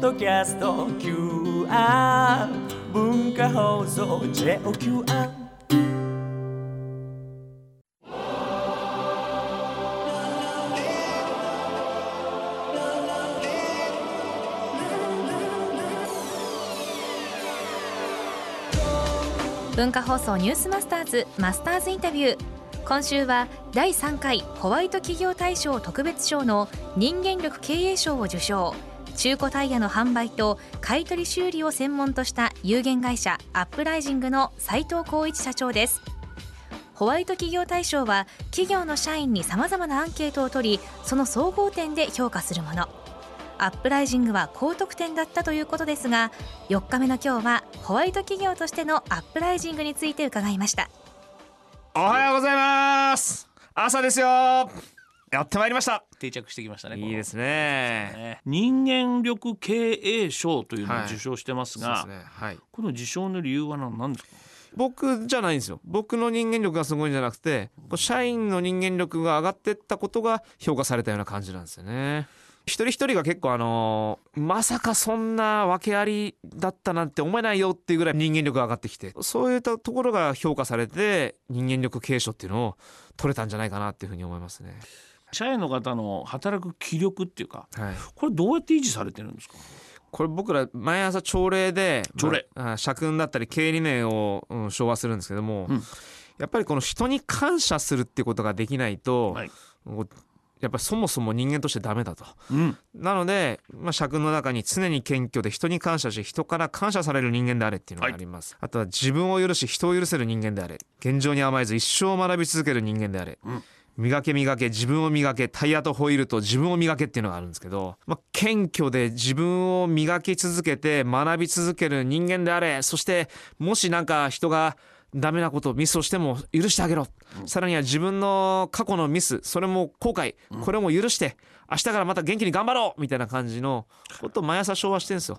ドキャスト QR 文化放送 JOQR 文化放送ニュースマスターズマスターズインタビュー。今週は第3回ホワイト企業大賞特別賞の人間力経営賞を受賞。中古タイヤの販売と買取修理を専門とした有限会社アップライジングの斉藤幸一社長です。ホワイト企業大賞は企業の社員にさまざまなアンケートを取りその総合点で評価するもの。アップライジングは高得点だったということですが4日目の今日はホワイト企業としてのアップライジングについて伺いました。おはようございます。朝ですよ。やってまいりました。定着してきましたねいいですね。ね。人間力経営賞というのを受賞してますが、そうですね。はい。この受賞の理由は何何ですか？僕じゃないんですよ。僕の人間力がすごいんじゃなくて社員の人間力が上がってったことが評価されたような感じなんですよね。一人一人が結構あのーまさかそんな訳ありだったなんて思えないよっていうぐらい人間力が上がってきてそういったところが評価されて人間力継承っていうのを取れたんじゃないかなっていうふうに思いますね社員の方の働く気力っていうかはい。これどうやって維持されてるんですか？これ僕ら毎朝朝礼で朝礼。まああ社訓だったり経営理念を、うん、昭和するんですけども、うん。やっぱりこの人に感謝するっていうことができないと、はい。やっぱりそもそも人間としてダメだと。うん。なので、まあ、社訓の中に常に謙虚で人に感謝し人から感謝される人間であれっていうのがあります、あとは自分を許し人を許せる人間であれ。現状に甘えず一生学び続ける人間であれ、うん磨け磨け自分を磨けタイヤとホイールと自分を磨けっていうのがあるんですけど、まあ、謙虚で自分を磨き続けて学び続ける人間であれそしてもしなんか人がダメなことミスをしても許してあげろ、さらには自分の過去のミスそれも後悔これも許して明日からまた元気に頑張ろうみたいな感じのことを毎朝昭和してるんですよ。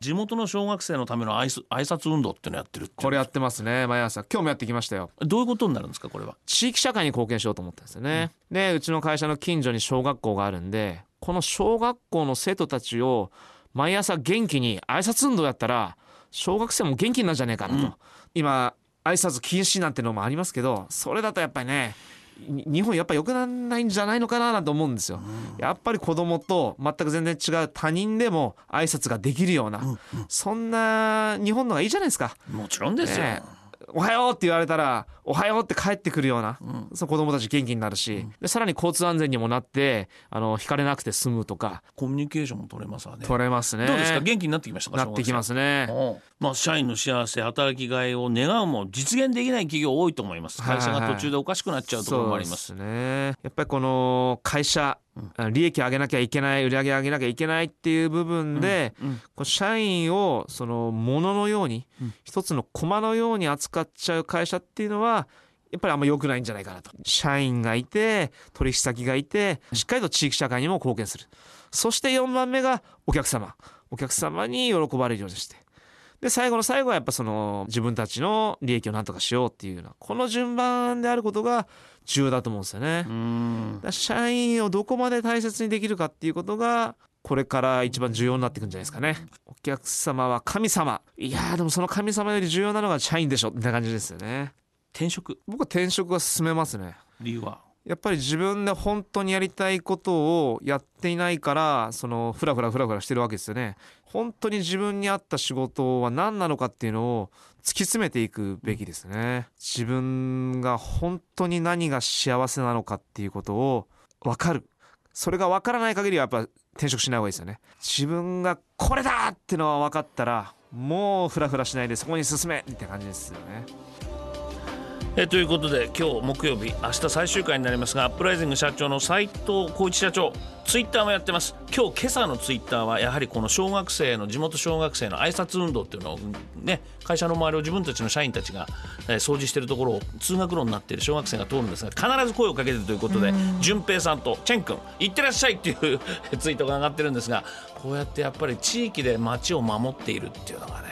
地元の小学生のための挨拶挨拶運動っていうのをやってるこれやってますね。毎朝。今日もやってきましたよ。どういうことになるんですかこれは？地域社会に貢献しようと思ったんですよね、でうちの会社の近所に小学校があるんでこの小学校の生徒たちを毎朝元気に挨拶運動やったら小学生も元気になるんじゃねえかなと、今挨拶禁止なんてのもありますけどそれだとやっぱりねに日本やっぱ良くならないんじゃないのかななんて思うんですよ、やっぱり子供と全く全然違う他人でも挨拶ができるような、そんな日本のがいいじゃないですか。もちろんですよ、ねおはようって言われたらおはようって帰ってくるような、その子供たち元気になるし、でさらに交通安全にもなってあの引かれなくて済むとか。コミュニケーションも取れますわね。取れますね。どうですか？元気になってきましたか？なってきますねまあ、社員の幸せ働きがいを願うも実現できない企業多いと思います。会社が途中でおかしくなっちゃうところもあります。そうですね。やっぱりこの会社、利益上げなきゃいけない売り上げ上げなきゃいけないっていう部分で、うん。こう社員をそのもののように、一つの駒のように扱っちゃう会社っていうのはやっぱりあんま良くないんじゃないかなと。社員がいて取引先がいてしっかりと地域社会にも貢献する。そして4番目がお客様。お客様に喜ばれるようにしてで最後の最後はやっぱその自分たちの利益をなんとかしようっていうようなこの順番であることが重要だと思うんですよね。社員をどこまで大切にできるかっていうことがこれから一番重要になっていくんじゃないですかね。お客様は神様いやーでもその神様より重要なのが社員でしょみたいな感じですよね。転職？僕は転職が進めますね。理由は？やっぱり自分で本当にやりたいことをやっていないからそのフラフラフラフラしてるわけですよね。本当に自分に合った仕事は何なのかっていうのを突き詰めていくべきですね。自分が本当に何が幸せなのかっていうことを分かる。それが分からない限りはやっぱ転職しない方がいいですよね。自分がこれだってのは分かったらもうフラフラしないでそこに進めって感じですよね。えということで今日木曜日明日最終回になりますがアップライジング社長の斉藤浩一社長ツイッターもやってます今日今朝のツイッターはやはりこの小学生の地元小学生の挨拶運動っていうのをね会社の周りを自分たちの社員たちが、えー掃除しているところを通学路になっている小学生が通るんですが必ず声をかけてるということで淳平さんとチェン君行ってらっしゃいっていうツイートが上がってるんですがこうやってやっぱり地域で街を守っているっていうのがね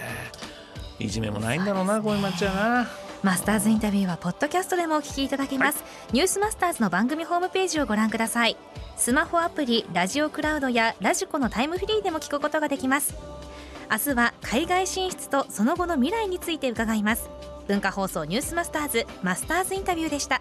いじめもないんだろうなこういう街はな。マスターズインタビューはポッドキャストでもお聞きいただけます、ニュースマスターズの番組ホームページをご覧ください。スマホアプリラジオクラウドやラジコのタイムフリーでも聞くことができます。明日は海外進出とその後の未来について伺います。文化放送ニュースマスターズマスターズインタビューでした